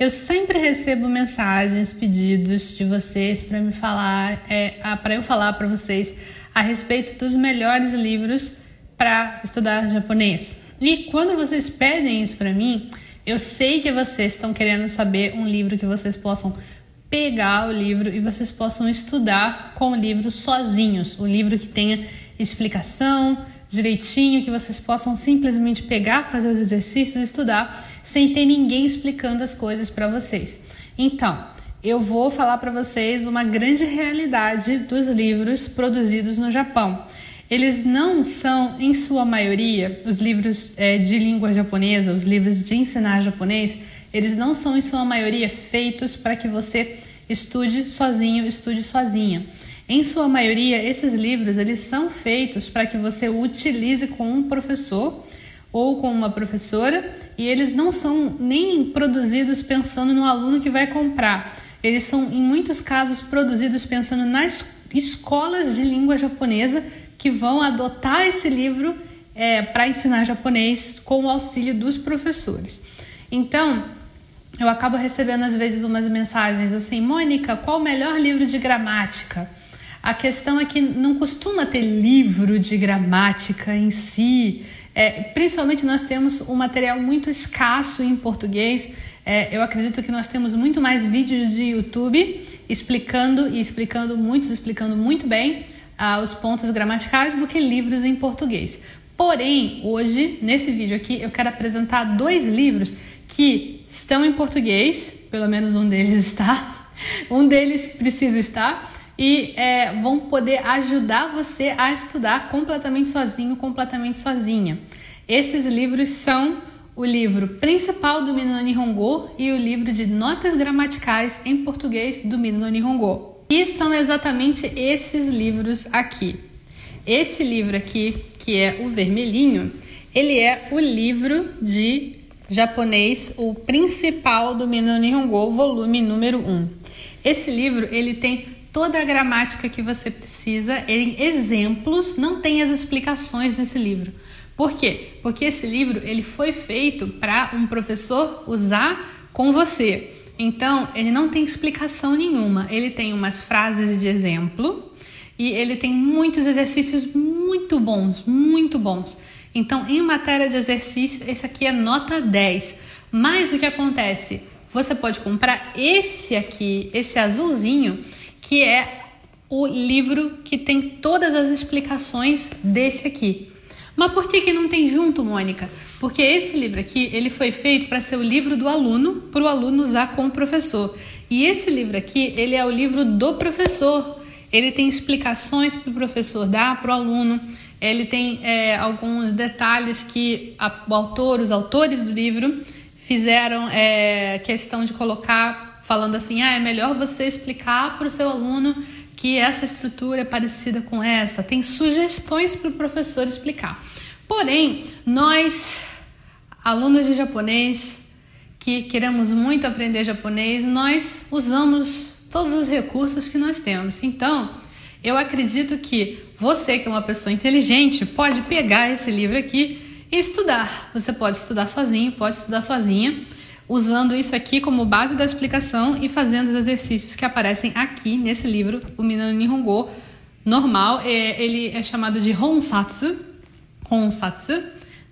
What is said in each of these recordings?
Eu sempre recebo mensagens, pedidos de vocês para me falar, é, para eu falar para vocês a respeito dos melhores livros para estudar japonês. E quando vocês pedem isso para mim, eu sei que vocês estão querendo saber um livro que vocês possam pegar o livro e vocês possam estudar com o livro sozinhos, o livro que tenha explicação, direitinho, que vocês possam simplesmente pegar, fazer os exercícios, estudar, sem ter ninguém explicando as coisas para vocês. Então, eu vou falar para vocês uma grande realidade dos livros produzidos no Japão. Eles não são, em sua maioria, os livros é, de língua japonesa, os livros de ensinar japonês, eles não são, em sua maioria, feitos para que você estude sozinho, estude sozinha. Em sua maioria, esses livros eles são feitos para que você utilize com um professor ou com uma professora e eles não são nem produzidos pensando no aluno que vai comprar. Eles são, em muitos casos, produzidos pensando nas escolas de língua japonesa que vão adotar esse livro é, para ensinar japonês com o auxílio dos professores. Então, eu acabo recebendo às vezes umas mensagens assim: Mônica, qual o melhor livro de gramática? A questão é que não costuma ter livro de gramática em si. É, principalmente nós temos um material muito escasso em português. É, eu acredito que nós temos muito mais vídeos de YouTube explicando e explicando muitos, explicando muito bem ah, os pontos gramaticais do que livros em português. Porém, hoje, nesse vídeo aqui, eu quero apresentar dois livros que estão em português, pelo menos um deles está, um deles precisa estar, e é, vão poder ajudar você a estudar completamente sozinho, completamente sozinha. Esses livros são o livro principal do Minano Nihongo e o livro de notas gramaticais em português do Minano Nihongo. E são exatamente esses livros aqui. Esse livro aqui, que é o vermelhinho, ele é o livro de japonês, o principal do Minano Nihongo, volume número 1. Esse livro, ele tem toda a gramática que você precisa em exemplos, não tem as explicações desse livro. Por quê? Porque esse livro ele foi feito para um professor usar com você. Então, ele não tem explicação nenhuma. Ele tem umas frases de exemplo e ele tem muitos exercícios muito bons, muito bons. Então, em matéria de exercício, esse aqui é nota 10. Mas o que acontece? Você pode comprar esse aqui, esse azulzinho, que é o livro que tem todas as explicações desse aqui. Mas por que, que não tem junto, Mônica? Porque esse livro aqui ele foi feito para ser o livro do aluno, para o aluno usar com o professor. E esse livro aqui ele é o livro do professor. Ele tem explicações para o professor dar para o aluno. Ele tem é, alguns detalhes que a, o autor, os autores do livro fizeram é, questão de colocar falando assim: ah, é melhor você explicar para o seu aluno que essa estrutura é parecida com essa. Tem sugestões para o professor explicar. Porém, nós, alunos de japonês, que queremos muito aprender japonês, nós usamos todos os recursos que nós temos. Então, eu acredito que você, que é uma pessoa inteligente, pode pegar esse livro aqui e estudar. Você pode estudar sozinho, pode estudar sozinha usando isso aqui como base da explicação e fazendo os exercícios que aparecem aqui nesse livro, o Minano Nihongo normal. É, ele é chamado de Honsatsu, Honsatsu,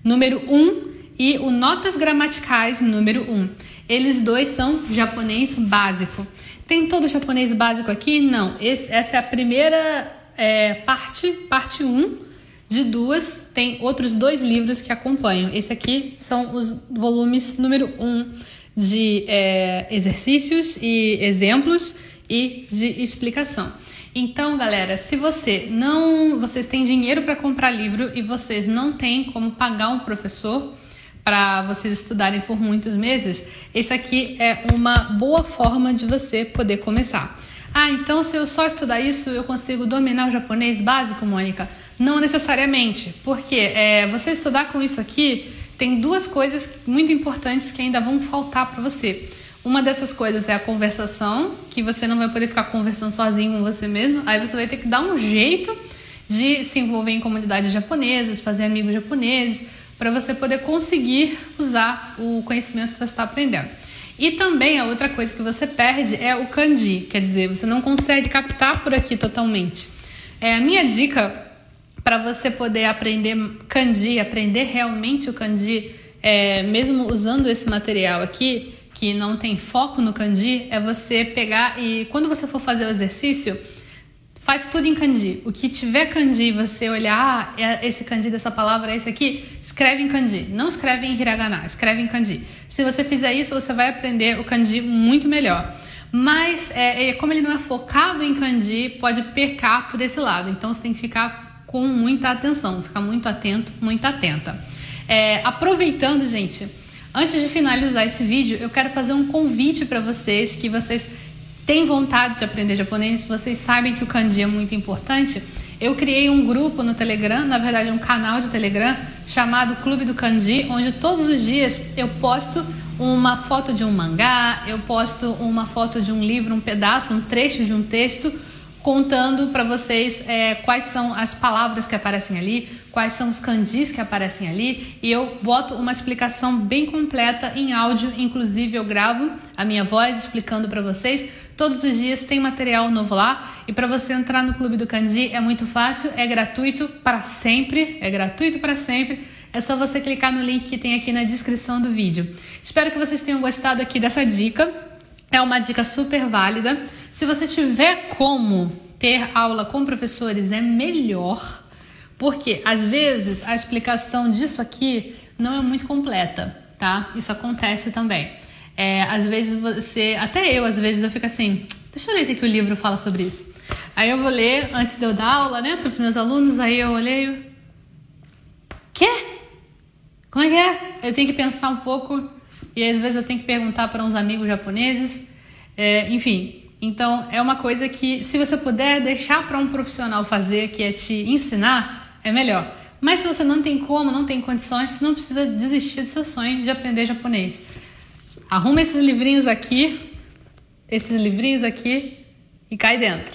número 1, um, e o Notas Gramaticais, número 1. Um. Eles dois são japonês básico. Tem todo japonês básico aqui? Não. Esse, essa é a primeira é, parte, parte 1 um, de duas. Tem outros dois livros que acompanham. Esse aqui são os volumes número 1 um de é, exercícios e exemplos e de explicação. Então, galera, se você não, vocês têm dinheiro para comprar livro e vocês não têm como pagar um professor para vocês estudarem por muitos meses, esse aqui é uma boa forma de você poder começar. Ah, então se eu só estudar isso eu consigo dominar o japonês básico, Mônica? Não necessariamente, porque é, você estudar com isso aqui tem duas coisas muito importantes que ainda vão faltar para você. Uma dessas coisas é a conversação, que você não vai poder ficar conversando sozinho com você mesmo, aí você vai ter que dar um jeito de se envolver em comunidades japonesas, fazer amigos japoneses, para você poder conseguir usar o conhecimento que você está aprendendo. E também a outra coisa que você perde é o kanji, quer dizer, você não consegue captar por aqui totalmente. É, a minha dica para você poder aprender kanji, aprender realmente o kanji, é, mesmo usando esse material aqui, que não tem foco no kanji, é você pegar e quando você for fazer o exercício, faz tudo em kanji. O que tiver kanji, você olhar, ah, é esse kanji dessa palavra é esse aqui, escreve em kanji. Não escreve em hiragana, escreve em kanji. Se você fizer isso, você vai aprender o kanji muito melhor. Mas, é, é, como ele não é focado em kanji, pode pecar por esse lado. Então, você tem que ficar com muita atenção, ficar muito atento, muito atenta. É, aproveitando, gente, antes de finalizar esse vídeo, eu quero fazer um convite para vocês que vocês têm vontade de aprender japonês, vocês sabem que o kanji é muito importante, eu criei um grupo no Telegram, na verdade um canal de Telegram chamado Clube do Kanji, onde todos os dias eu posto uma foto de um mangá, eu posto uma foto de um livro, um pedaço, um trecho de um texto contando para vocês é, quais são as palavras que aparecem ali, quais são os kanjis que aparecem ali, e eu boto uma explicação bem completa em áudio, inclusive eu gravo a minha voz explicando para vocês. Todos os dias tem material novo lá, e para você entrar no Clube do Kanji é muito fácil, é gratuito para sempre, é gratuito para sempre. É só você clicar no link que tem aqui na descrição do vídeo. Espero que vocês tenham gostado aqui dessa dica. É uma dica super válida. Se você tiver como ter aula com professores, é melhor, porque às vezes a explicação disso aqui não é muito completa, tá? Isso acontece também. É, às vezes você, até eu, às vezes eu fico assim, deixa eu ler o que o livro fala sobre isso. Aí eu vou ler antes de eu dar aula, né, para os meus alunos. Aí eu olhei, quê? Como é que é? Eu tenho que pensar um pouco e às vezes eu tenho que perguntar para uns amigos japoneses. É, enfim, então, é uma coisa que, se você puder deixar para um profissional fazer, que é te ensinar, é melhor. Mas se você não tem como, não tem condições, você não precisa desistir do seu sonho de aprender japonês. Arruma esses livrinhos aqui, esses livrinhos aqui e cai dentro.